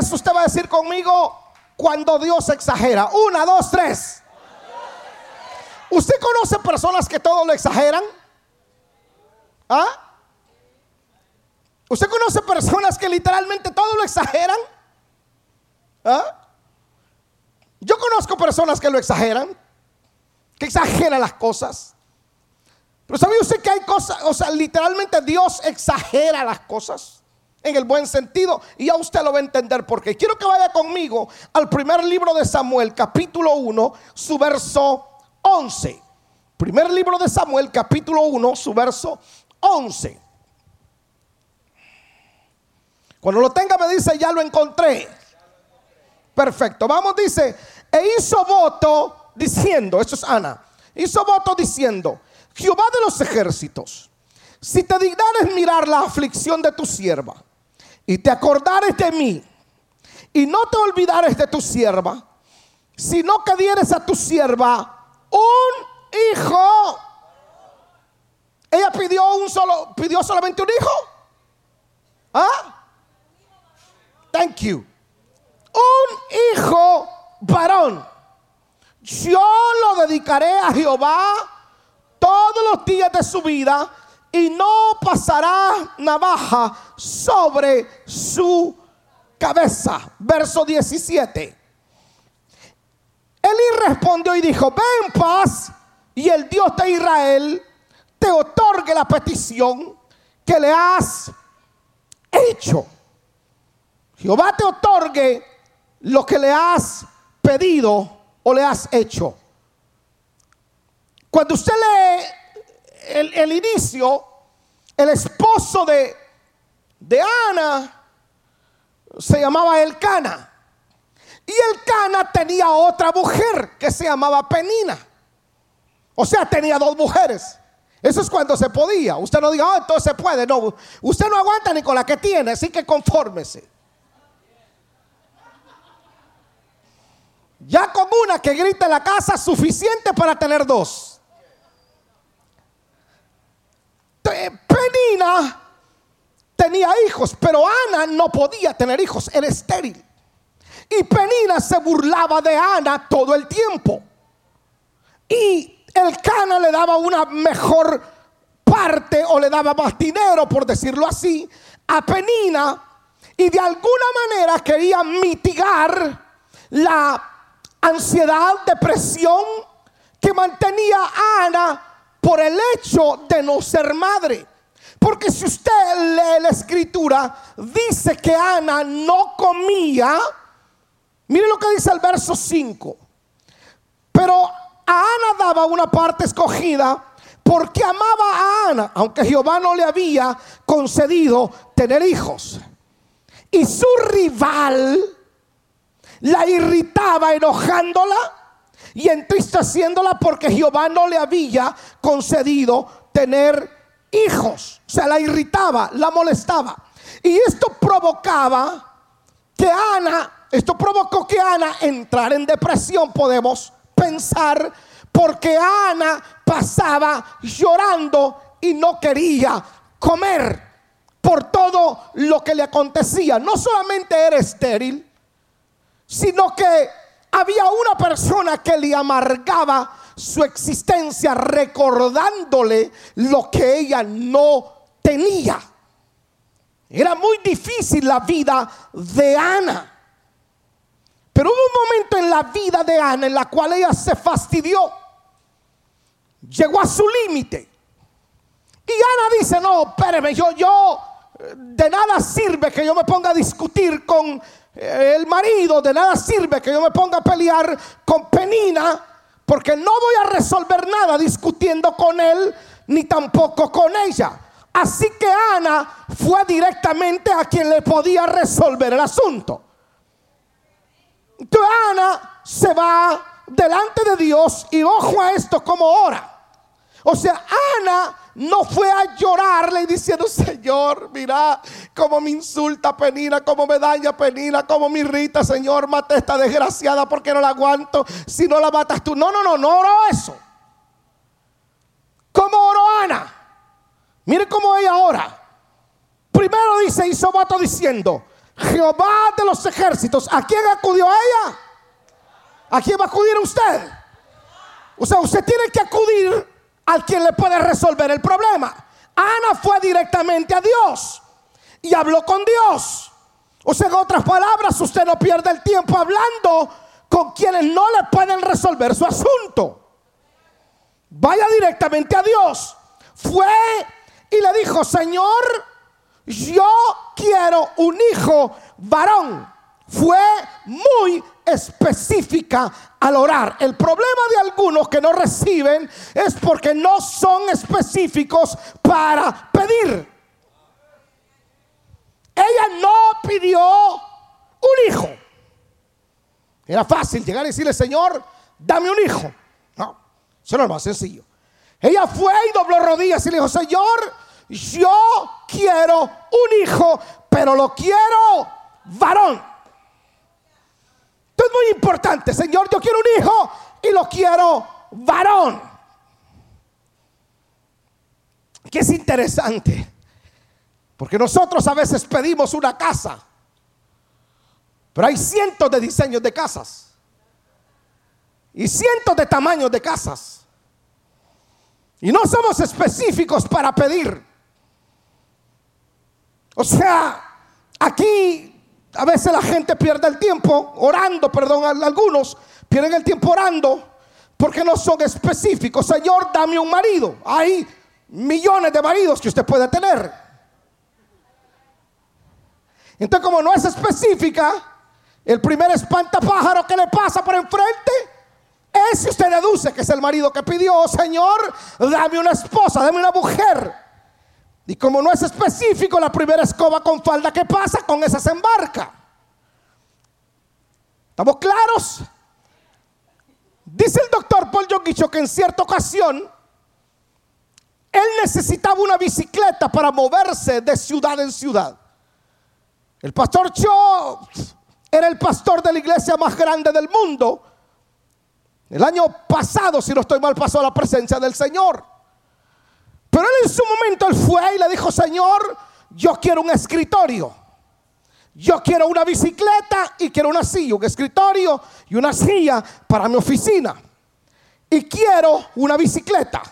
Usted va a decir conmigo cuando Dios exagera. Una, dos, tres. ¿Usted conoce personas que todo lo exageran? ¿Ah? ¿Usted conoce personas que literalmente todo lo exageran? ¿Ah? Yo conozco personas que lo exageran, que exageran las cosas. Pero ¿sabía usted que hay cosas, o sea, literalmente Dios exagera las cosas? En el buen sentido. Y ya usted lo va a entender porque quiero que vaya conmigo al primer libro de Samuel, capítulo 1, su verso 11. Primer libro de Samuel, capítulo 1, su verso 11. Cuando lo tenga me dice, ya lo encontré. Perfecto. Vamos, dice, e hizo voto diciendo, esto es Ana, hizo voto diciendo, Jehová de los ejércitos, si te dignares mirar la aflicción de tu sierva y te acordares de mí y no te olvidares de tu sierva, sino que dieres a tu sierva un hijo. Ella pidió un solo, pidió solamente un hijo. ¿Ah? Thank you. Un hijo varón. Yo lo dedicaré a Jehová todos los días de su vida y no pasará navaja sobre su cabeza. Verso 17. Elí respondió y dijo, ven paz y el Dios de Israel te otorgue la petición que le has hecho. Jehová te otorgue lo que le has pedido o le has hecho. Cuando usted lee el, inicio, el esposo de, de Ana se llamaba Elcana. Y Elcana tenía otra mujer que se llamaba Penina. O sea, tenía dos mujeres. Eso es cuando se podía. Usted no diga, oh, entonces se puede. No, usted no aguanta ni con la que tiene, así que confórmese. Ya con una que grita en la casa, suficiente para tener dos. Penina tenía hijos, pero Ana no podía tener hijos, era estéril. Y Penina se burlaba de Ana todo el tiempo. Y el Cana le daba una mejor parte o le daba más dinero, por decirlo así, a Penina. Y de alguna manera quería mitigar la ansiedad, depresión que mantenía a Ana por el hecho de no ser madre. Porque si usted lee la escritura, dice que Ana no comía. Mire lo que dice el verso 5. Pero a Ana daba una parte escogida porque amaba a Ana, aunque Jehová no le había concedido tener hijos. Y su rival la irritaba enojándola y entristeciéndola porque Jehová no le había concedido tener hijos. O sea, la irritaba, la molestaba. Y esto provocaba que Ana, esto provocó que Ana entrara en depresión, podemos pensar, porque Ana pasaba llorando y no quería comer por todo lo que le acontecía. No solamente era estéril, sino que había una persona que le amargaba su existencia recordándole lo que ella no tenía. Era muy difícil la vida de Ana. Pero hubo un momento en la vida de Ana en la cual ella se fastidió. Llegó a su límite. Y Ana dice, no, espéreme, yo, yo, de nada sirve que yo me ponga a discutir con el marido, de nada sirve que yo me ponga a pelear con Penina, porque no voy a resolver nada discutiendo con él, ni tampoco con ella. Así que Ana fue directamente a quien le podía resolver el asunto. Entonces Ana se va delante de Dios y ojo a esto como ora. O sea, Ana no fue a llorarle diciendo, Señor, mira cómo me insulta Penina, cómo me daña Penina, cómo me irrita, Señor, mata esta desgraciada porque no la aguanto. Si no la matas tú. No, no, no, no oró eso. ¿Cómo oró Ana? Mire cómo ella ora. Primero dice, hizo voto diciendo, Jehová de los ejércitos. ¿A quién acudió ella? ¿A quién va a acudir usted? O sea, usted tiene que acudir al quien le puede resolver el problema. Ana fue directamente a Dios y habló con Dios. O sea, en otras palabras, usted no pierde el tiempo hablando con quienes no le pueden resolver su asunto. Vaya directamente a Dios. Fue y le dijo, Señor, yo quiero un hijo varón. Fue muy específica al orar. El problema de algunos que no reciben es porque no son específicos para pedir. Ella no pidió un hijo. Era fácil llegar y decirle, Señor, dame un hijo. No, eso no es más sencillo. Ella fue y dobló rodillas y le dijo, Señor, yo quiero un hijo, pero lo quiero varón. Esto es muy importante, Señor, yo quiero un hijo y lo quiero varón. Que es interesante, porque nosotros a veces pedimos una casa, pero hay cientos de diseños de casas y cientos de tamaños de casas. Y no somos específicos para pedir. O sea, aquí a veces la gente pierde el tiempo orando, perdón, algunos pierden el tiempo orando porque no son específicos. Señor, dame un marido. Hay millones de maridos que usted puede tener. Entonces, como no es específica, el primer espantapájaro que le pasa por enfrente es si usted deduce que es el marido que pidió, Señor, dame una esposa, dame una mujer. Y como no es específico, la primera escoba con falda que pasa, con esa se embarca. ¿Estamos claros? Dice el doctor Paul Yoguicho que en cierta ocasión él necesitaba una bicicleta para moverse de ciudad en ciudad. El pastor Cho era el pastor de la iglesia más grande del mundo. El año pasado, si no estoy mal, pasó la presencia del Señor. Pero él en su momento él fue y le dijo, Señor, yo quiero un escritorio. Yo quiero una bicicleta y quiero una silla, un escritorio y una silla para mi oficina. Y quiero una bicicleta.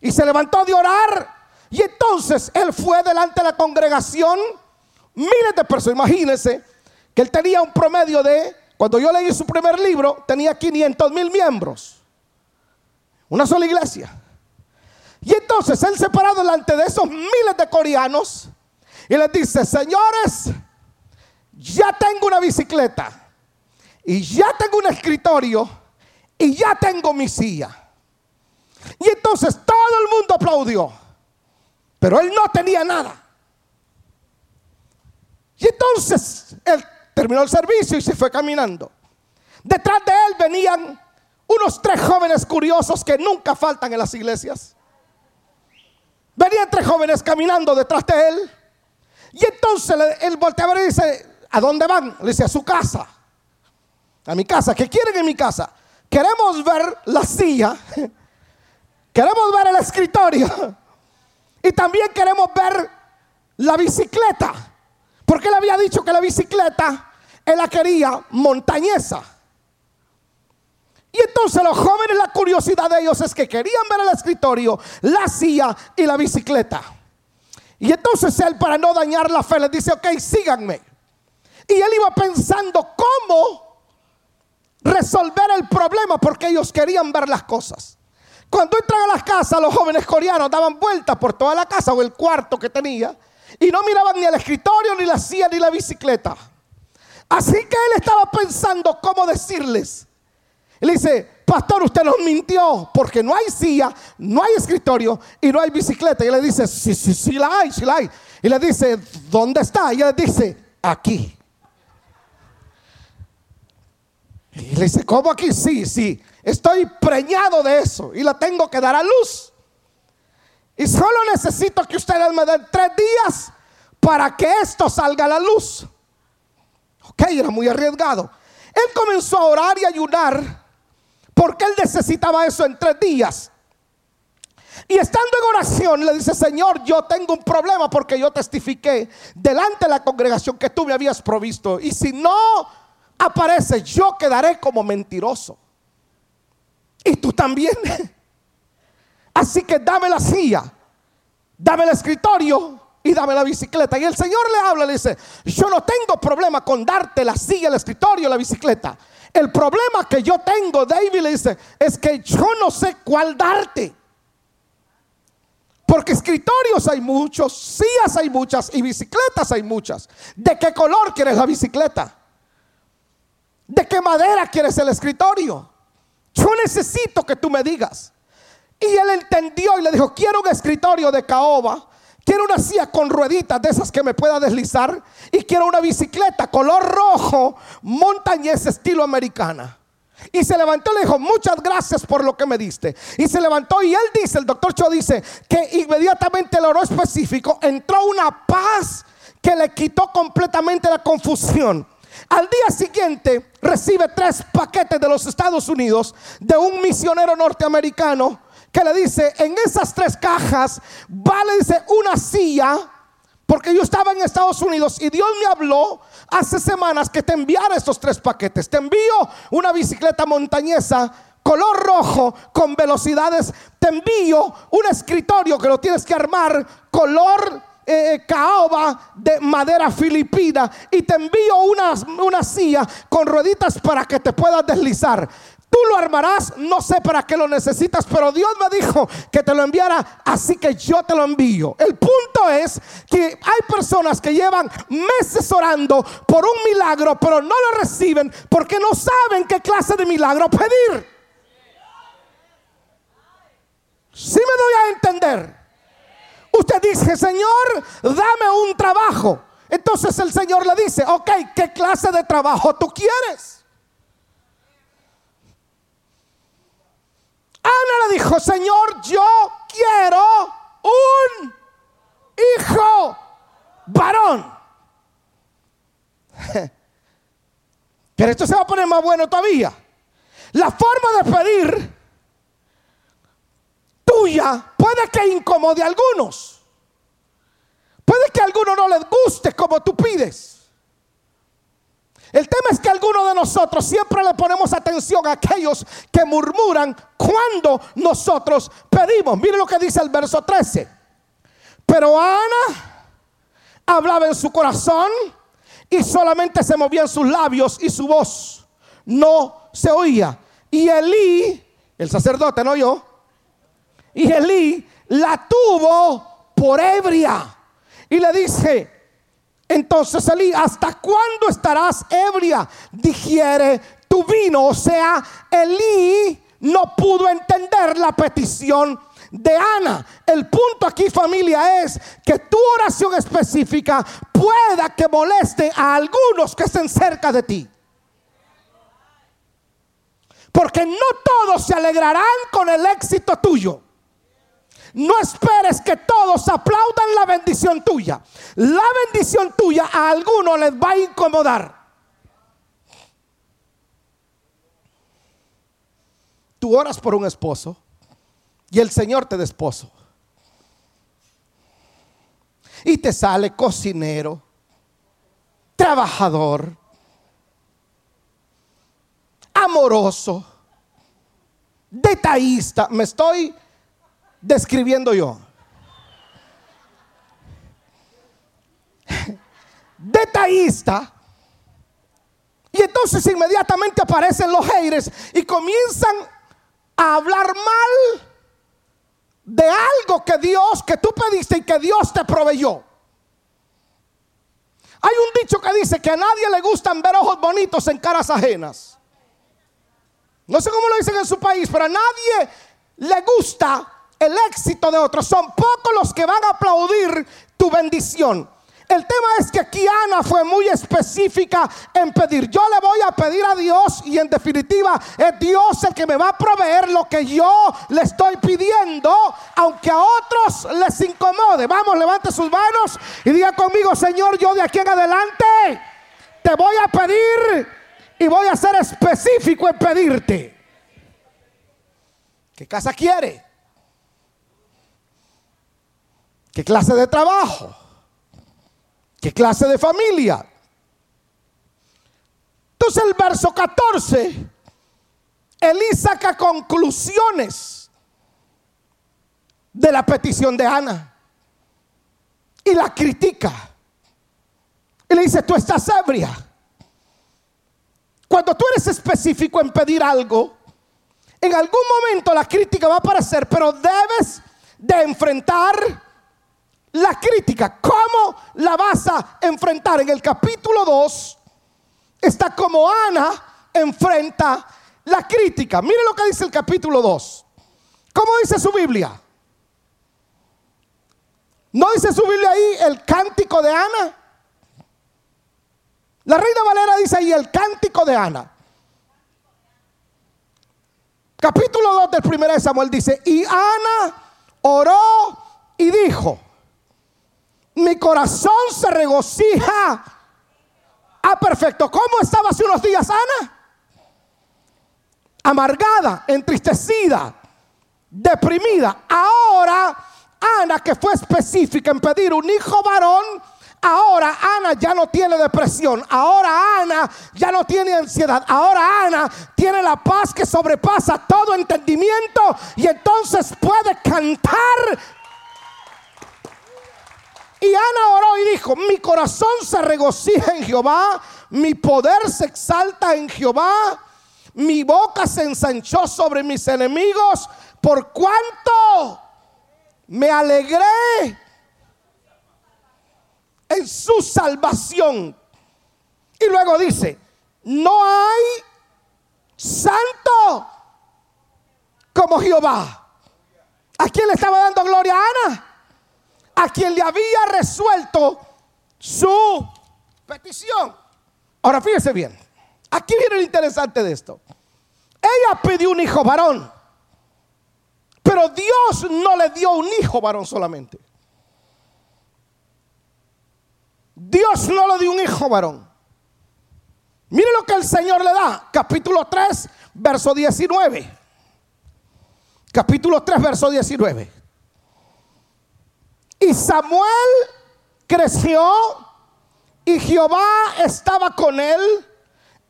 Y se levantó de orar. Y entonces él fue delante de la congregación. Miles de personas. Imagínense que él tenía un promedio de, cuando yo leí su primer libro, tenía 500 mil miembros. Una sola iglesia. Entonces él se paró delante de esos miles de coreanos y les dice, señores, ya tengo una bicicleta y ya tengo un escritorio y ya tengo mi silla. Y entonces todo el mundo aplaudió, pero él no tenía nada. Y entonces él terminó el servicio y se fue caminando. Detrás de él venían unos tres jóvenes curiosos que nunca faltan en las iglesias. Venían tres jóvenes caminando detrás de él. Y entonces él volteaba y dice, ¿a dónde van? Le dice, a su casa. A mi casa. ¿Qué quieren en mi casa? Queremos ver la silla. Queremos ver el escritorio. Y también queremos ver la bicicleta. Porque él había dicho que la bicicleta él la quería montañesa. Y entonces los jóvenes, la curiosidad de ellos es que querían ver el escritorio, la silla y la bicicleta. Y entonces él, para no dañar la fe, les dice, ok, síganme. Y él iba pensando cómo resolver el problema porque ellos querían ver las cosas. Cuando entran a las casas, los jóvenes coreanos daban vueltas por toda la casa o el cuarto que tenía y no miraban ni el escritorio, ni la silla, ni la bicicleta. Así que él estaba pensando cómo decirles, y le dice, pastor, usted nos mintió porque no hay silla, no hay escritorio y no hay bicicleta. Y le dice, sí, sí, sí la hay, sí la hay. Y le dice, ¿dónde está? Y le dice, aquí. Y le dice, ¿cómo aquí? Sí, sí, estoy preñado de eso y la tengo que dar a luz. Y solo necesito que ustedes me den tres días para que esto salga a la luz. Ok, era muy arriesgado. Él comenzó a orar y ayunar porque él necesitaba eso en tres días. Y estando en oración le dice, Señor, yo tengo un problema porque yo testifiqué delante de la congregación que tú me habías provisto. Y si no aparece, yo quedaré como mentiroso. Y tú también. Así que dame la silla, dame el escritorio y dame la bicicleta. Y el Señor le habla, le dice, yo no tengo problema con darte la silla, el escritorio, la bicicleta. El problema que yo tengo, David le dice, es que yo no sé cuál darte. Porque escritorios hay muchos, sillas hay muchas y bicicletas hay muchas. ¿De qué color quieres la bicicleta? ¿De qué madera quieres el escritorio? Yo necesito que tú me digas. Y él entendió y le dijo, quiero un escritorio de caoba, quiero una silla con rueditas de esas que me pueda deslizar y quiero una bicicleta color rojo, montañés estilo americana. Y se levantó y le dijo, muchas gracias por lo que me diste. Y se levantó y él dice, el doctor Cho dice, que inmediatamente el oro específico entró una paz que le quitó completamente la confusión. Al día siguiente recibe tres paquetes de los Estados Unidos de un misionero norteamericano que le dice, en esas tres cajas vale, dice, una silla, porque yo estaba en Estados Unidos y Dios me habló hace semanas que te enviara estos tres paquetes. Te envío una bicicleta montañesa color rojo con velocidades. Te envío un escritorio que lo tienes que armar color eh, caoba de madera filipina y te envío una, una silla con rueditas para que te puedas deslizar. Tú lo armarás, no sé para qué lo necesitas, pero Dios me dijo que te lo enviara, así que yo te lo envío. El punto es que hay personas que llevan meses orando por un milagro, pero no lo reciben porque no saben qué clase de milagro pedir. Si me doy a entender. Usted dice, Señor, dame un trabajo. Entonces el Señor le dice, ok, ¿qué clase de trabajo tú quieres? Ana le dijo, Señor, yo quiero un hijo varón. Pero esto se va a poner más bueno todavía. La forma de pedir tuya puede que incomode a algunos. Puede que a algunos no les guste como tú pides. El tema es que algunos de nosotros siempre le ponemos atención a aquellos que murmuran cuando nosotros pedimos. Mire lo que dice el verso 13. Pero Ana hablaba en su corazón y solamente se movían sus labios y su voz no se oía. Y Elí, el sacerdote, no yo, y Elí la tuvo por ebria. Y le dice, entonces Elí, ¿hasta cuándo estarás ebria? Digiere tu vino. O sea, Elí no pudo entender la petición de Ana. El punto aquí familia es que tu oración específica pueda que moleste a algunos que estén cerca de ti. Porque no todos se alegrarán con el éxito tuyo. No esperes que todos aplaudan la bendición tuya. La bendición tuya a algunos les va a incomodar. Tú oras por un esposo y el Señor te da esposo. Y te sale cocinero, trabajador, amoroso, detallista. Me estoy describiendo yo? Detallista. Y entonces inmediatamente aparecen los haters y comienzan a hablar mal de algo que Dios, que tú pediste y que Dios te proveyó. Hay un dicho que dice que a nadie le gustan ver ojos bonitos en caras ajenas. No sé cómo lo dicen en su país, pero a nadie le gusta el éxito de otros. Son pocos los que van a aplaudir tu bendición. El tema es que aquí Ana fue muy específica en pedir. Yo le voy a pedir a Dios y en definitiva es Dios el que me va a proveer lo que yo le estoy pidiendo, aunque a otros les incomode. Vamos, levante sus manos y diga conmigo, Señor, yo de aquí en adelante te voy a pedir y voy a ser específico en pedirte. ¿Qué casa quiere? ¿Qué clase de trabajo? ¿Qué clase de familia? Entonces el verso 14, Elí saca conclusiones de la petición de Ana y la critica. Y le dice, tú estás ebria. Cuando tú eres específico en pedir algo, en algún momento la crítica va a aparecer, pero debes de enfrentar la crítica. ¿Cómo la vas a enfrentar? En el capítulo 2 está como Ana enfrenta la crítica. Mire lo que dice el capítulo 2. ¿Cómo dice su Biblia? ¿No dice su Biblia ahí el cántico de Ana? La reina Valera dice ahí el cántico de Ana. Capítulo 2 del 1 de Samuel dice, y Ana oró y dijo, mi corazón se regocija. Ah, perfecto. ¿Cómo estaba hace unos días Ana? Amargada, entristecida, deprimida. Ahora, Ana, que fue específica en pedir un hijo varón, Ahora Ana ya no tiene depresión. Ahora Ana ya no tiene ansiedad. Ahora Ana tiene la paz que sobrepasa todo entendimiento y entonces puede cantar. Y Ana oró y dijo, mi corazón se regocija en Jehová, mi poder se exalta en Jehová, mi boca se ensanchó sobre mis enemigos, por cuanto me alegré en su salvación. Y luego dice, no hay santo como Jehová. ¿A quién le estaba dando gloria a Ana? A quien le había resuelto su petición. Ahora fíjese bien, aquí viene lo interesante de esto. Ella pidió un hijo varón, pero Dios no le dio un hijo varón solamente. Dios no le dio un hijo varón. Mire lo que el Señor le da. Capítulo 3, verso 19. Capítulo 3, verso 19. Y Samuel creció y Jehová estaba con él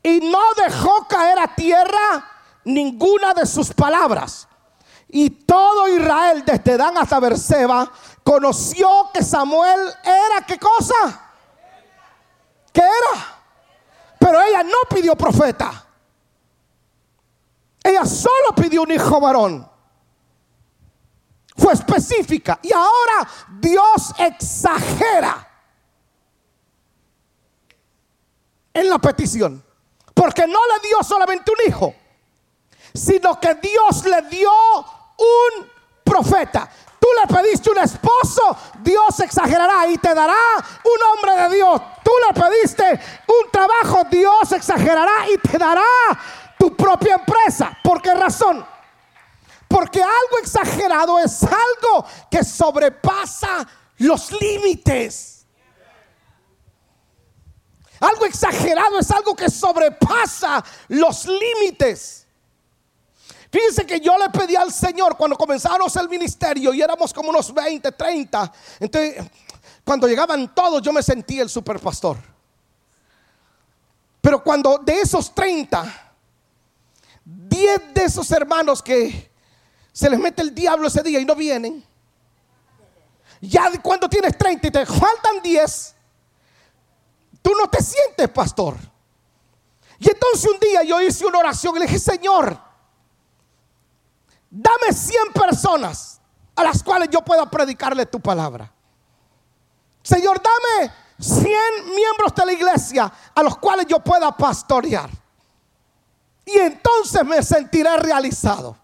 y no dejó caer a tierra ninguna de sus palabras. Y todo Israel, desde Dan hasta Berseba, conoció que Samuel era qué cosa? ¿Qué era? Pero ella no pidió profeta. Ella solo pidió un hijo varón. Fue específica. Y ahora Dios exagera en la petición. Porque no le dio solamente un hijo, sino que Dios le dio un profeta. Tú le pediste un esposo, Dios exagerará y te dará un hombre de Dios. Tú le pediste un trabajo, Dios exagerará y te dará tu propia empresa. ¿Por qué razón? Porque algo exagerado es algo que sobrepasa los límites. Algo exagerado es algo que sobrepasa los límites. Fíjense que yo le pedí al Señor cuando comenzamos el ministerio y éramos como unos 20, 30. Entonces, cuando llegaban todos, yo me sentí el superpastor. Pero cuando de esos 30, 10 de esos hermanos que se les mete el diablo ese día y no vienen, ya cuando tienes 30 y te faltan 10, tú no te sientes pastor. Y entonces un día yo hice una oración y le dije, Señor, dame 100 personas a las cuales yo pueda predicarle tu palabra. Señor, dame 100 miembros de la iglesia a los cuales yo pueda pastorear. Y entonces me sentiré realizado.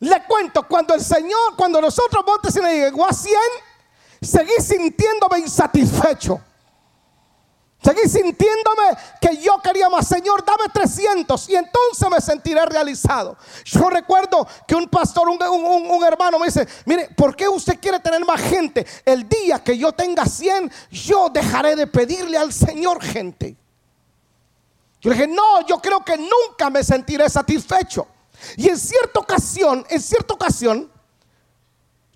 Le cuento, cuando el Señor, cuando nosotros Montes y llegó a 100, seguí sintiéndome insatisfecho. Seguí sintiéndome que yo quería más. Señor, dame 300 y entonces me sentiré realizado. Yo recuerdo que un pastor, un, hermano me dice, mire, ¿por qué usted quiere tener más gente? El día que yo tenga 100, yo dejaré de pedirle al Señor gente. Yo le dije, no, yo creo que nunca me sentiré satisfecho. Y en cierta ocasión, en cierta ocasión,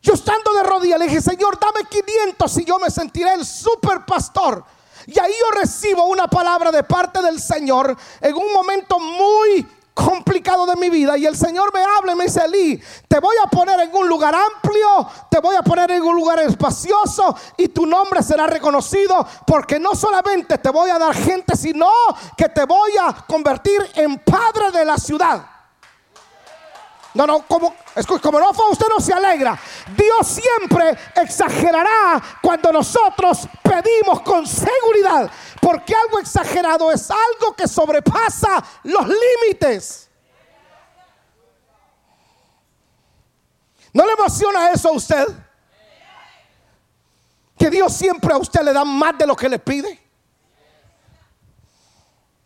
yo estando de rodillas, le dije, Señor, dame 500 y yo me sentiré el super pastor. Y ahí yo recibo una palabra de parte del Señor en un momento muy complicado de mi vida y el Señor me habla y me dice, Eli, te voy a poner en un lugar amplio, te voy a poner en un lugar espacioso y tu nombre será reconocido porque no solamente te voy a dar gente, sino que te voy a convertir en padre de la ciudad. No, no, como, como no fue, usted no se alegra. Dios siempre exagerará cuando nosotros pedimos con seguridad. Porque algo exagerado es algo que sobrepasa los límites. ¿No le emociona eso a usted? Que Dios siempre a usted le da más de lo que le pide.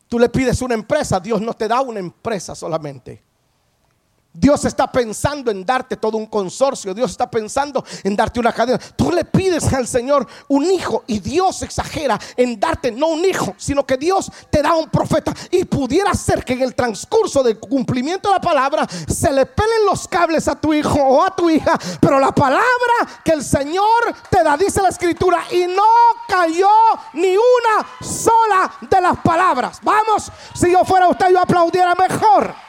Tú le pides una empresa, Dios no te da una empresa solamente. Dios está pensando en darte todo un consorcio. Dios está pensando en darte una cadena. Tú le pides al Señor un hijo y Dios exagera en darte no un hijo, sino que Dios te da un profeta. Y pudiera ser que en el transcurso del cumplimiento de la palabra se le pelen los cables a tu hijo o a tu hija. Pero la palabra que el Señor te da, dice la escritura, y no cayó ni una sola de las palabras. Vamos, si yo fuera usted, yo aplaudiera mejor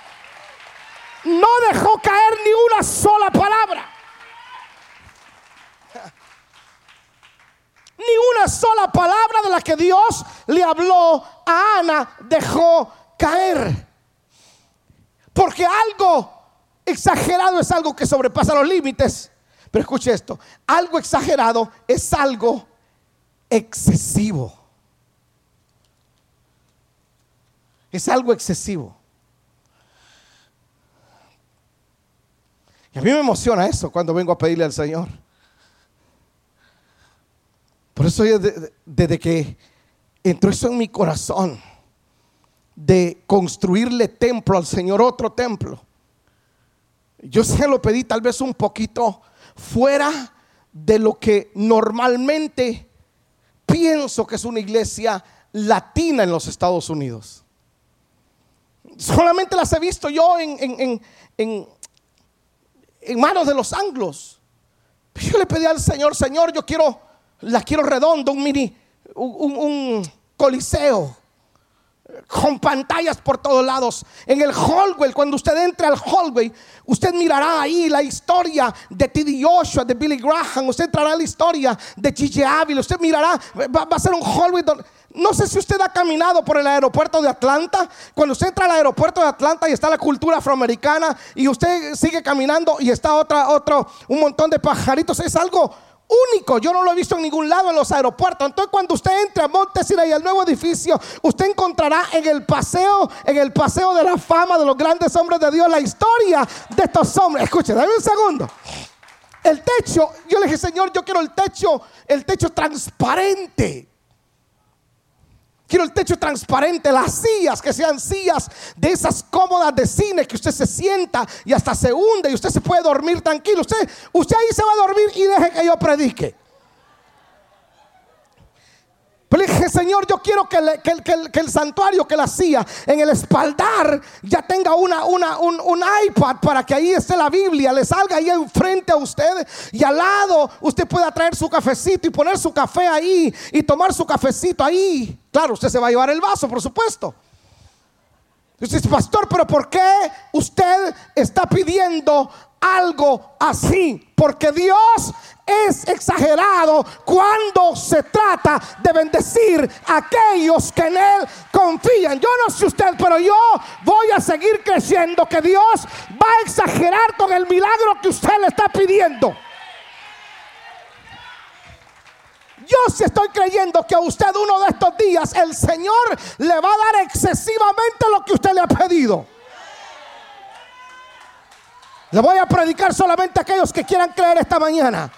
no dejó caer ni una sola palabra. Ni una sola palabra de la que Dios le habló a Ana dejó caer. Porque algo exagerado es algo que sobrepasa los límites. Pero escuche esto, algo exagerado es algo excesivo. Es algo excesivo. Y a mí me emociona eso cuando vengo a pedirle al Señor. Por eso desde, que entró eso en mi corazón, de construirle templo al Señor, otro templo, yo se lo pedí tal vez un poquito fuera de lo que normalmente pienso que es una iglesia latina en los Estados Unidos. Solamente las he visto yo en, en, en manos de los anglos. Yo le pedí al Señor, Señor, yo quiero, la quiero redondo, un mini, un, coliseo con pantallas por todos lados. En el hallway, cuando usted entre al hallway, usted mirará ahí la historia de T.D. Joshua, de Billy Graham. Usted entrará en la historia de Gigi Ávila. Usted mirará, va, va, a ser un hallway donde no sé si usted ha caminado por el aeropuerto de Atlanta. Cuando usted entra al aeropuerto de Atlanta y está la cultura afroamericana y usted sigue caminando y está otra, otro, un montón de pajaritos, es algo único. Yo no lo he visto en ningún lado en los aeropuertos. Entonces, cuando usted entre a Montesina y al nuevo edificio, usted encontrará en el paseo, en el paseo de la fama de los grandes hombres de Dios, la historia de estos hombres. Escuche, dame un segundo. El techo, yo le dije, Señor, yo quiero el techo, el techo transparente. Quiero el techo transparente, las sillas que sean sillas de esas cómodas de cine que usted se sienta y hasta se hunde y usted se puede dormir tranquilo. Usted, usted ahí se va a dormir y deje que yo predique. Pero dije, Señor, yo quiero que, el, santuario, que la silla en el espaldar ya tenga una, un, iPad para que ahí esté la Biblia, le salga ahí enfrente a usted y al lado usted pueda traer su cafecito y poner su café ahí y tomar su cafecito ahí. Claro, usted se va a llevar el vaso, por supuesto. Usted dice, pastor, pero ¿por qué usted está pidiendo algo así? Porque Dios es exagerado cuando se trata de bendecir a aquellos que en Él confían. Yo no sé usted, pero yo voy a seguir creciendo que Dios va a exagerar con el milagro que usted le está pidiendo. Yo sí estoy creyendo que a usted uno de estos días el Señor le va a dar excesivamente lo que usted le ha pedido. Le voy a predicar solamente a aquellos que quieran creer esta mañana.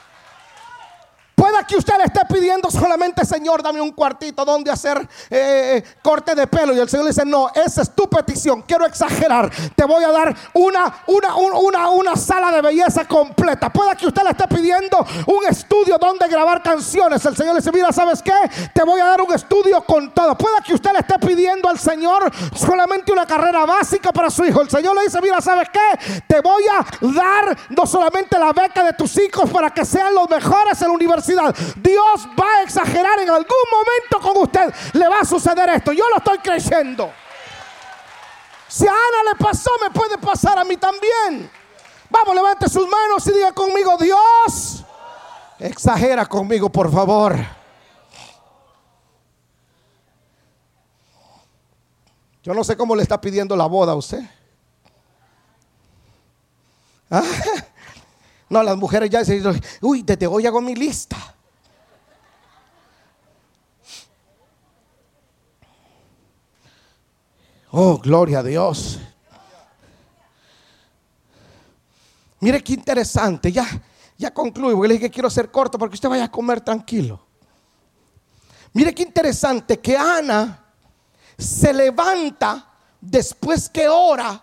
Pueda que usted le esté pidiendo solamente, Señor, dame un cuartito donde hacer eh, corte de pelo. Y el Señor le dice, no, esa es tu petición. Quiero exagerar. Te voy a dar una, una, una, una sala de belleza completa. Pueda que usted le esté pidiendo un estudio donde grabar canciones. El Señor le dice, mira, ¿sabes qué? Te voy a dar un estudio con todo. Pueda que usted le esté pidiendo al Señor solamente una carrera básica para su hijo. El Señor le dice, mira, ¿sabes qué? Te voy a dar no solamente la beca de tus hijos para que sean los mejores en la universidad. Dios va a exagerar en algún momento con usted. Le va a suceder esto. Yo lo estoy creyendo. Si a Ana le pasó, me puede pasar a mí también. Vamos, levante sus manos y diga conmigo, Dios, exagera conmigo, por favor. Yo no sé cómo le está pidiendo la boda a usted. Ah, no, las mujeres ya dicen, uy, desde hoy hago mi lista. Oh, gloria a Dios. Mire qué interesante. Ya, ya concluyo. le dije que quiero ser corto para que usted vaya a comer tranquilo. Mire qué interesante que Ana se levanta después que ora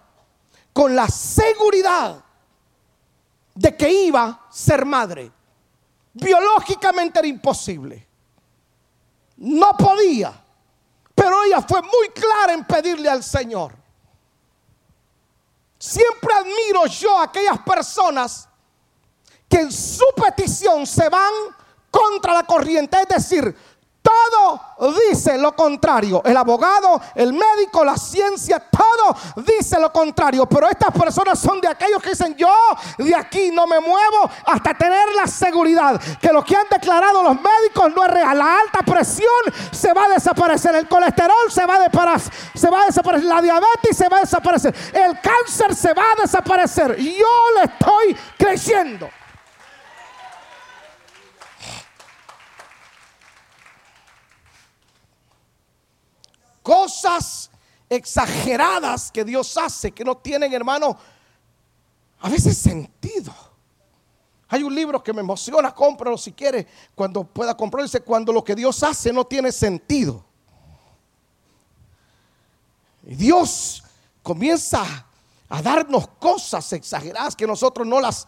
con la seguridad de que iba a ser madre. Biológicamente era imposible. No podía. Pero ella fue muy clara en pedirle al Señor. Siempre admiro yo a aquellas personas que en su petición se van contra la corriente. Es decir, todo dice lo contrario. El abogado, el médico, la ciencia, todo dice lo contrario. Pero estas personas son de aquellos que dicen, yo de aquí no me muevo hasta tener la seguridad que lo que han declarado los médicos no es real. La alta presión se va a desaparecer, el colesterol se va a, se va a desaparecer, la diabetes se va a desaparecer, el cáncer se va a desaparecer. Yo le estoy creyendo. Cosas exageradas que Dios hace que no tienen, hermano, a veces sentido. Hay un libro que me emociona, cómpralo si quiere, cuando pueda comprarlo. Dice, cuando lo que Dios hace no tiene sentido. Y Dios comienza a darnos cosas exageradas que nosotros no las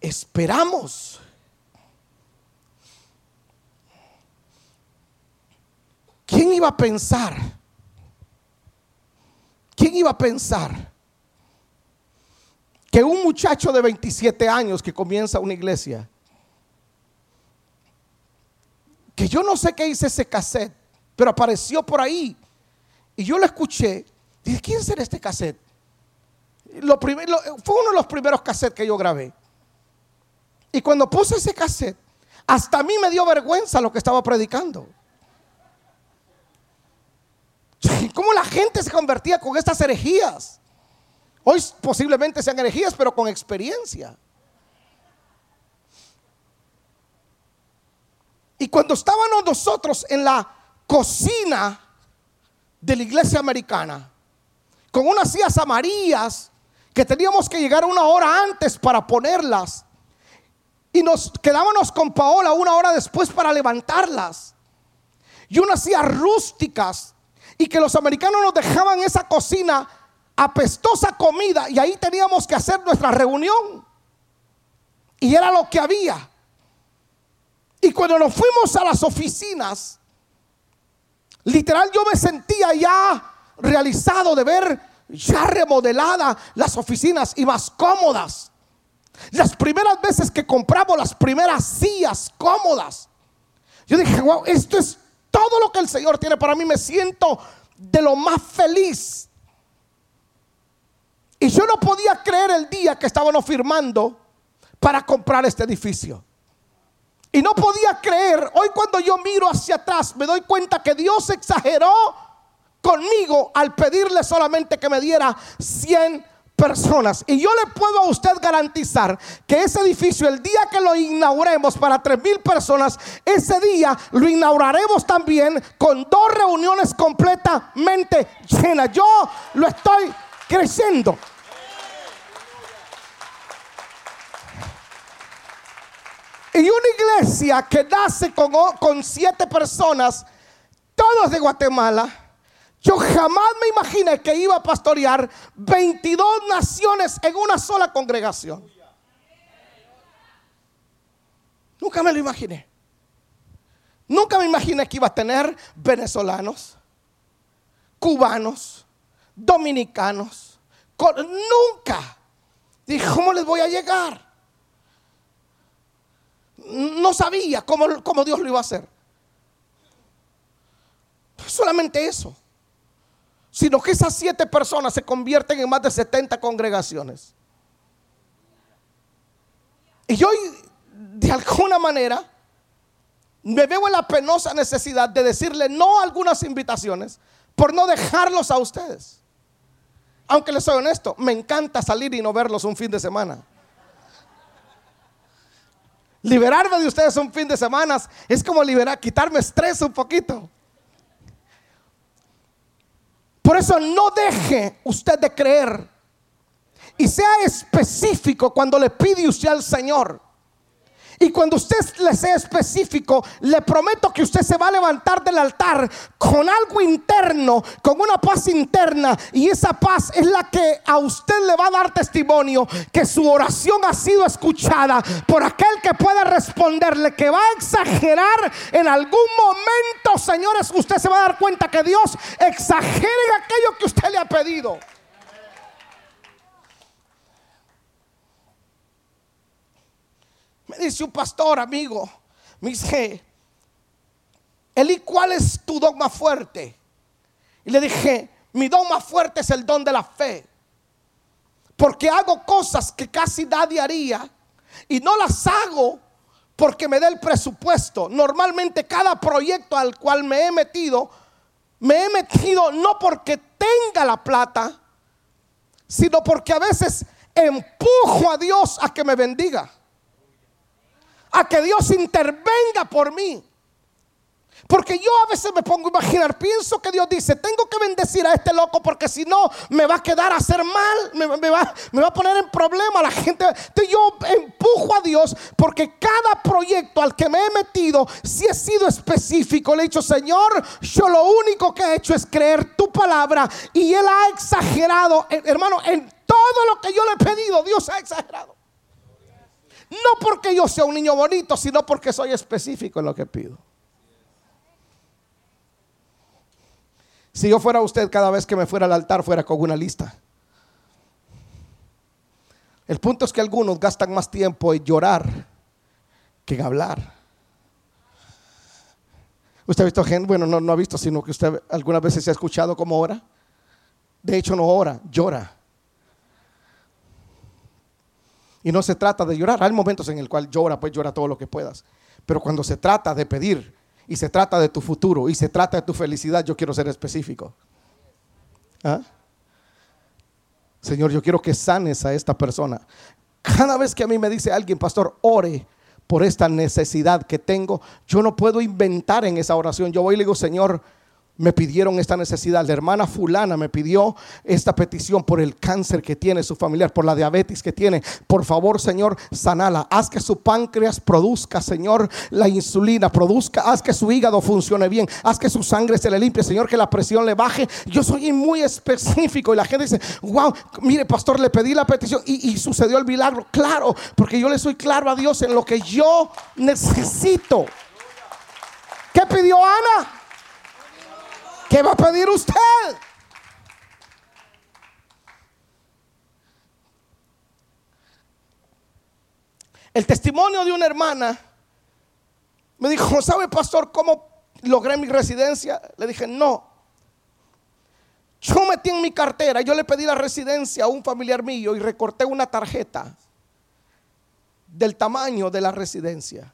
esperamos. ¿Quién iba a pensar? ¿Quién iba a pensar que un muchacho de 27 años que comienza una iglesia, que yo no sé qué hice ese cassette, pero apareció por ahí y yo lo escuché, dije, ¿quién será este cassette? Lo primero, fue uno de los primeros cassettes que yo grabé. Y cuando puse ese cassette, hasta a mí me dio vergüenza lo que estaba predicando. ¿Cómo la gente se convertía con estas herejías? Hoy posiblemente sean herejías, pero con experiencia. Y cuando estábamos nosotros en la cocina de la iglesia americana, con unas sillas amarillas que teníamos que llegar una hora antes para ponerlas, y nos quedábamos con Paola una hora después para levantarlas, y unas sillas rústicas y que los americanos nos dejaban esa cocina apestosa comida y ahí teníamos que hacer nuestra reunión. Y era lo que había. Y cuando nos fuimos a las oficinas, literal yo me sentía ya realizado de ver ya remodeladas las oficinas y más cómodas. Las primeras veces que compramos las primeras sillas cómodas, yo dije, wow, esto es todo lo que el Señor tiene para mí, me siento de lo más feliz. Y yo no podía creer el día que estábamos firmando para comprar este edificio. Y no podía creer, hoy cuando yo miro hacia atrás, me doy cuenta que Dios exageró conmigo al pedirle solamente que me diera 100 personas. Y yo le puedo a usted garantizar que ese edificio, el día que lo inauguremos para tres mil personas, ese día lo inauguraremos también con dos reuniones completamente llenas. Yo lo estoy creciendo. Y una iglesia que nace con, con siete personas, todos de Guatemala, yo jamás me imaginé que iba a pastorear 22 naciones en una sola congregación. Nunca me lo imaginé. Nunca me imaginé que iba a tener venezolanos, cubanos, dominicanos. Nunca. Dije, ¿cómo les voy a llegar? No sabía cómo, cómo Dios lo iba a hacer. Solamente eso. Sino que esas siete personas se convierten en más de 70 congregaciones. Y hoy, de alguna manera, me veo en la penosa necesidad de decirle no a algunas invitaciones por no dejarlos a ustedes. Aunque les soy honesto, me encanta salir y no verlos un fin de semana. Liberarme de ustedes un fin de semana es como liberar, quitarme estrés un poquito. Por eso no deje usted de creer y sea específico cuando le pide usted al Señor. Y cuando usted le sea específico, le prometo que usted se va a levantar del altar con algo interno, con una paz interna. Y esa paz es la que a usted le va a dar testimonio que su oración ha sido escuchada por aquel que puede responderle, que va a exagerar en algún momento, señores, usted se va a dar cuenta que Dios exagera en aquello que usted le ha pedido. Me dice un pastor, amigo, me dice, Eli, ¿cuál es tu dogma fuerte? Y le dije, mi dogma fuerte es el don de la fe. Porque hago cosas que casi nadie haría y no las hago porque me dé el presupuesto. Normalmente cada proyecto al cual me he metido, me he metido no porque tenga la plata, sino porque a veces empujo a Dios a que me bendiga a que Dios intervenga por mí. Porque yo a veces me pongo a imaginar, pienso que Dios dice, tengo que bendecir a este loco porque si no me va a quedar a hacer mal, me, va, a poner en problema la gente. Entonces yo empujo a Dios porque cada proyecto al que me he metido, si he sido específico, le he dicho, Señor, yo lo único que he hecho es creer tu palabra y Él ha exagerado, eh, hermano, en todo lo que yo le he pedido, Dios ha exagerado. No porque yo sea un niño bonito, sino porque soy específico en lo que pido. Si yo fuera usted, cada vez que me fuera al altar, fuera con una lista. El punto es que algunos gastan más tiempo en llorar que en hablar. ¿Usted ha visto gente? Bueno, no, no ha visto, sino que usted algunas veces se ha escuchado como ora. De hecho, no ora, llora. Y no se trata de llorar. Hay momentos en el cual llora, pues llora todo lo que puedas. Pero cuando se trata de pedir y se trata de tu futuro y se trata de tu felicidad, yo quiero ser específico. ¿Ah? Señor, yo quiero que sanes a esta persona. Cada vez que a mí me dice alguien, pastor, ore por esta necesidad que tengo, yo no puedo inventar en esa oración. Yo voy y le digo, Señor, me pidieron esta necesidad. La hermana fulana me pidió esta petición por el cáncer que tiene su familiar, por la diabetes que tiene. Por favor, Señor, sanala. Haz que su páncreas produzca, Señor, la insulina, produzca, haz que su hígado funcione bien, haz que su sangre se le limpie, Señor, que la presión le baje. Yo soy muy específico y la gente dice, wow, mire, pastor, le pedí la petición y, y sucedió el milagro. Claro, porque yo le soy claro a Dios en lo que yo necesito. ¿Qué pidió Ana? ¿Qué va a pedir usted? El testimonio de una hermana me dijo, ¿sabe pastor cómo logré mi residencia? Le dije, no. Yo metí en mi cartera, yo le pedí la residencia a un familiar mío y recorté una tarjeta del tamaño de la residencia.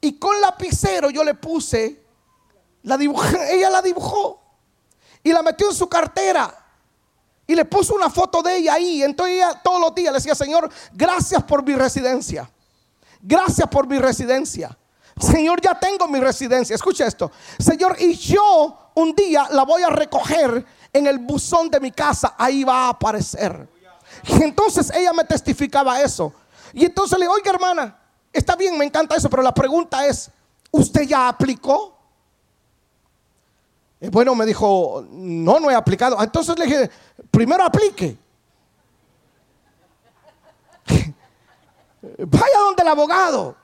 Y con lapicero yo le puse la ella la dibujó y la metió en su cartera. Y le puso una foto de ella ahí. Entonces ella todos los días le decía, Señor, gracias por mi residencia. Gracias por mi residencia. Señor, ya tengo mi residencia. Escucha esto. Señor, y yo un día la voy a recoger en el buzón de mi casa. Ahí va a aparecer. Y entonces ella me testificaba eso. Y entonces le digo, oiga hermana, está bien, me encanta eso, pero la pregunta es, ¿usted ya aplicó? Bueno, me dijo, no, no he aplicado. Entonces le dije, primero aplique. Vaya donde el abogado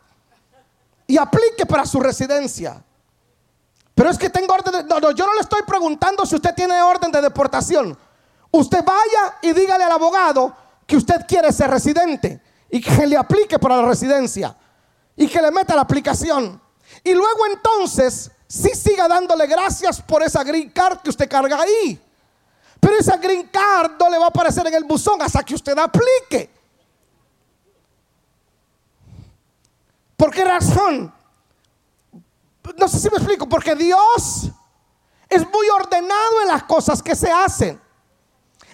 y aplique para su residencia. Pero es que tengo orden de... No, no, yo no le estoy preguntando si usted tiene orden de deportación. Usted vaya y dígale al abogado que usted quiere ser residente y que le aplique para la residencia y que le meta la aplicación. Y luego entonces, sí siga dándole gracias por esa green card que usted carga ahí. Pero esa green card no le va a aparecer en el buzón hasta que usted aplique. ¿Por qué razón? No sé si me explico, porque Dios es muy ordenado en las cosas que se hacen.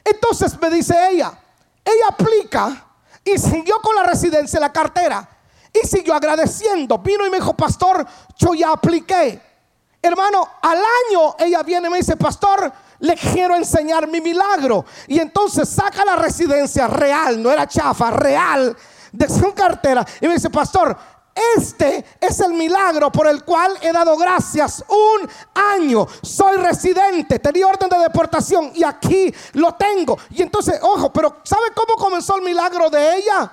Entonces me dice ella, ella aplica y siguió con la residencia, la cartera, y siguió agradeciendo. Vino y me dijo, pastor, yo ya apliqué. Hermano, al año ella viene y me dice, pastor, le quiero enseñar mi milagro. Y entonces saca la residencia real, no era chafa, real, de su cartera. Y me dice, pastor, este es el milagro por el cual he dado gracias un año. Soy residente, tenía orden de deportación y aquí lo tengo. Y entonces, ojo, pero ¿sabe cómo comenzó el milagro de ella?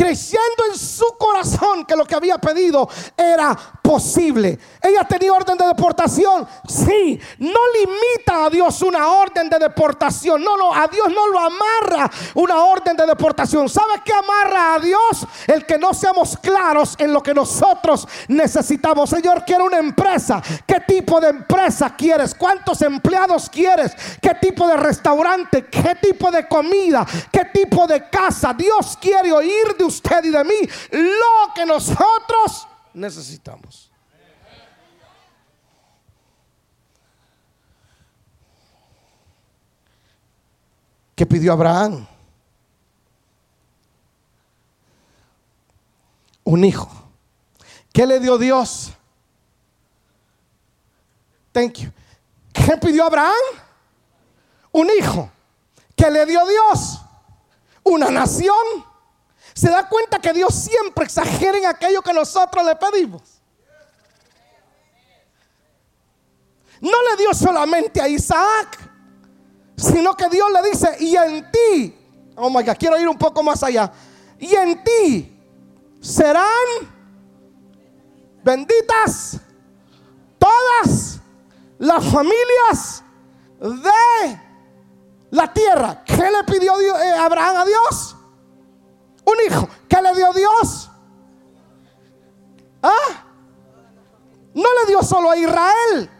creyendo en su corazón que lo que había pedido era Ella tenía orden de deportación. Sí, no limita a Dios una orden de deportación. No, no, a Dios no lo amarra una orden de deportación. ¿Sabe qué amarra a Dios? El que no seamos claros en lo que nosotros necesitamos. Señor, quiero una empresa. ¿Qué tipo de empresa quieres? ¿Cuántos empleados quieres? ¿Qué tipo de restaurante? ¿Qué tipo de comida? ¿Qué tipo de casa? Dios quiere oír de usted y de mí lo que nosotros necesitamos. ¿Qué pidió Abraham? Un hijo. ¿Qué le dio Dios? Thank you. ¿Qué pidió Abraham? Un hijo. ¿Qué le dio Dios? Una nación se da cuenta que Dios siempre exagera en aquello que nosotros le pedimos. No le dio solamente a Isaac, sino que Dios le dice, y en ti, oh my God, quiero ir un poco más allá, y en ti serán benditas todas las familias de la tierra. ¿Qué le pidió eh, Abraham a Dios? Un hijo. ¿Qué le dio Dios? ¿Ah? No le dio solo a Israel.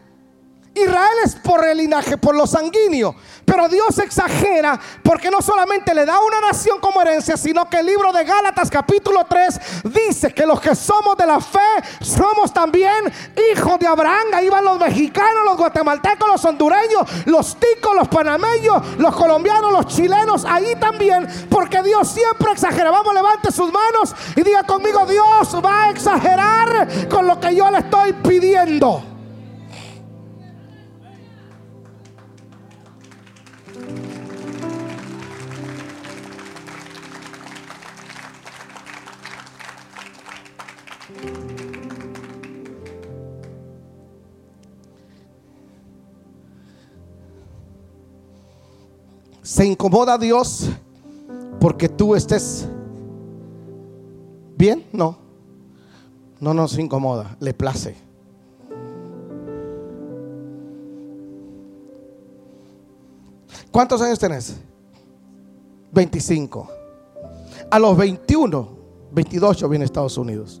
Israel es por el linaje, por lo sanguíneo. Pero Dios exagera porque no solamente le da una nación como herencia, sino que el libro de Gálatas capítulo 3 dice que los que somos de la fe somos también hijos de Abraham. Ahí van los mexicanos, los guatemaltecos, los hondureños, los ticos, los panameños, los colombianos, los chilenos. Ahí también, porque Dios siempre exagera. Vamos, levante sus manos y diga conmigo, Dios va a exagerar con lo que yo le estoy pidiendo. ¿Se incomoda Dios porque tú estés bien? No. No nos incomoda, le place. ¿Cuántos años tenés? 25. A los 21, 22 yo vine a Estados Unidos.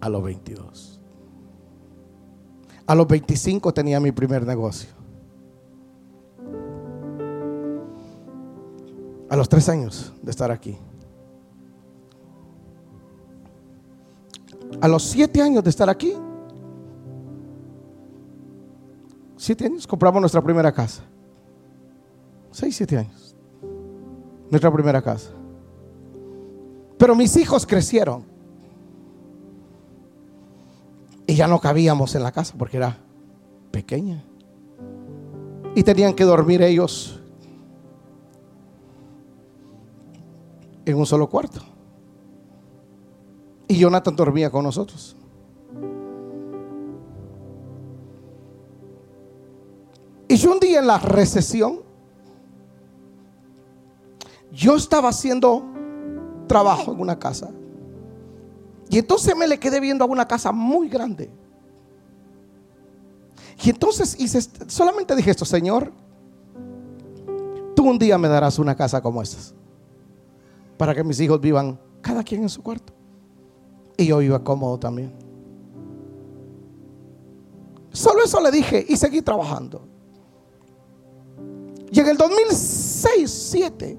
A los 22. A los 25 tenía mi primer negocio. A los tres años de estar aquí. A los siete años de estar aquí. Siete años compramos nuestra primera casa. Seis, siete años. Nuestra primera casa. Pero mis hijos crecieron. Y ya no cabíamos en la casa porque era pequeña. Y tenían que dormir ellos en un solo cuarto. Y Jonathan dormía con nosotros. Y yo un día en la recesión, yo estaba haciendo trabajo en una casa. Y entonces me le quedé viendo a una casa muy grande. Y entonces hice, solamente dije esto, Señor, tú un día me darás una casa como esta. Para que mis hijos vivan cada quien en su cuarto. Y yo iba cómodo también. Solo eso le dije y seguí trabajando. Y en el 2006, 7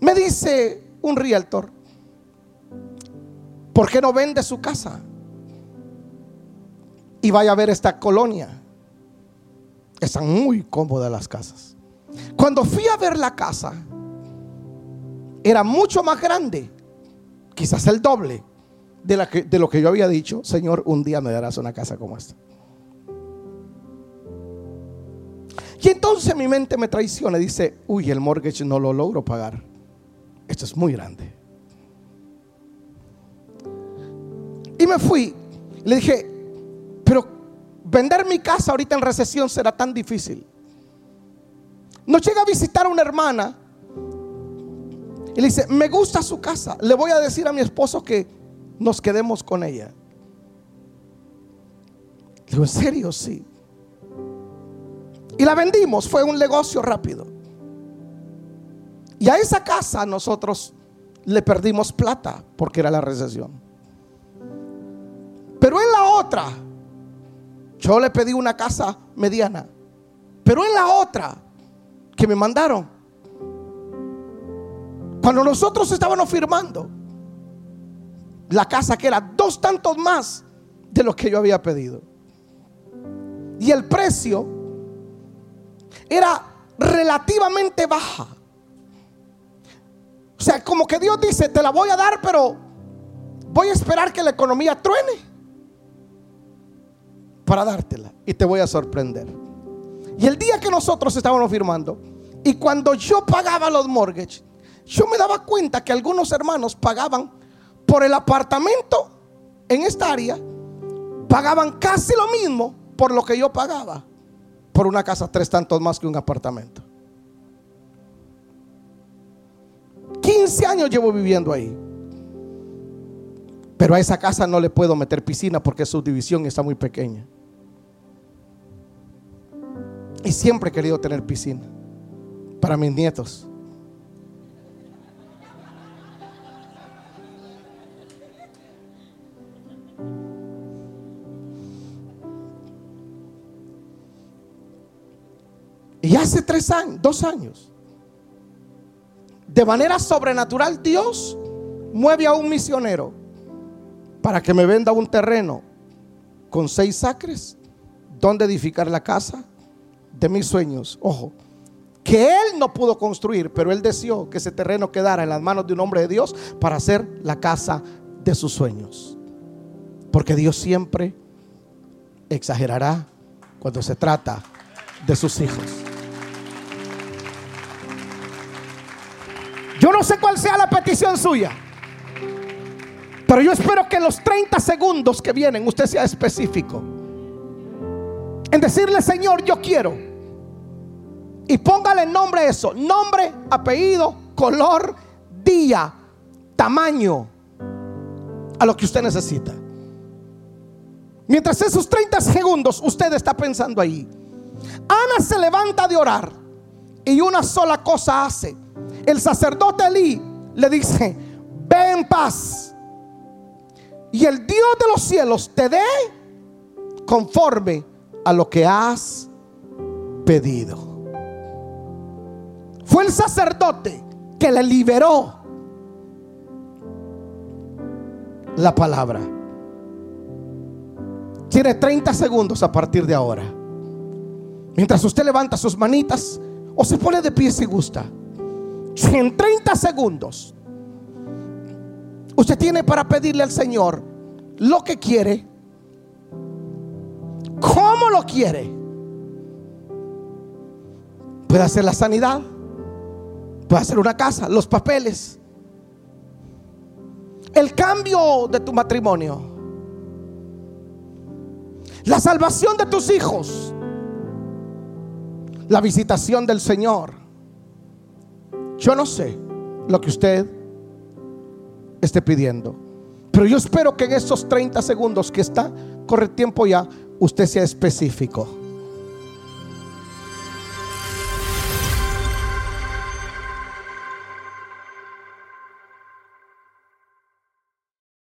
me dice un realtor, ¿por qué no vende su casa? Y vaya a ver esta colonia. Están muy cómodas las casas. Cuando fui a ver la casa, era mucho más grande, quizás el doble de, lo que yo había dicho. Señor, un día me darás una casa como esta. Y entonces mi mente me traiciona y dice, uy, el mortgage no lo logro pagar. Esto es muy grande. Y me fui. Le dije, pero vender mi casa ahorita en recesión será tan difícil. No llega a visitar una hermana y le dice, me gusta su casa. Le voy a decir a mi esposo que nos quedemos con ella. Le digo, ¿en serio? Sí. Y la vendimos, fue un negocio rápido. Y a esa casa nosotros le perdimos plata porque era la recesión. Pero en la otra, yo le pedí una casa mediana. Pero en la otra que me mandaron, cuando nosotros estábamos firmando, la casa que era dos tantos más de lo que yo había pedido. Y el precio era relativamente baja. O sea, como que Dios dice, te la voy a dar, pero voy a esperar que la economía truene para dártela y te voy a sorprender. Y el día que nosotros estábamos firmando y cuando yo pagaba los mortgages, yo me daba cuenta que algunos hermanos pagaban por el apartamento en esta área, pagaban casi lo mismo por lo que yo pagaba por una casa tres tantos más que un apartamento. 15 años llevo viviendo ahí. Pero a esa casa no le puedo meter piscina porque su división está muy pequeña. Y siempre he querido tener piscina para mis nietos. Y hace tres años, dos años, de manera sobrenatural Dios mueve a un misionero para que me venda un terreno con seis acres donde edificar la casa de mis sueños. Ojo, que él no pudo construir, pero él deseó que ese terreno quedara en las manos de un hombre de Dios para hacer la casa de sus sueños. Porque Dios siempre exagerará cuando se trata de sus hijos. Yo no sé cuál sea la petición suya. Pero yo espero que en los 30 segundos que vienen usted sea específico. En decirle, Señor, yo quiero. Y póngale nombre a eso. Nombre, apellido, color, día, tamaño. A lo que usted necesita. Mientras esos 30 segundos usted está pensando ahí. Ana se levanta de orar. Y una sola cosa hace el sacerdote Elí le dice, ve en paz. Y el Dios de los cielos te dé conforme a lo que has pedido. Fue el sacerdote que le liberó la palabra. Tiene 30 segundos a partir de ahora. Mientras usted levanta sus manitas o se pone de pie si gusta en 30 segundos usted tiene para pedirle al Señor lo que quiere, cómo lo quiere, puede hacer la sanidad, puede hacer una casa, los papeles. el cambio de tu matrimonio, la salvación de tus hijos, la visitación del Señor. Yo no sé lo que usted esté pidiendo, pero yo espero que en esos 30 segundos que está, corre tiempo ya, usted sea específico.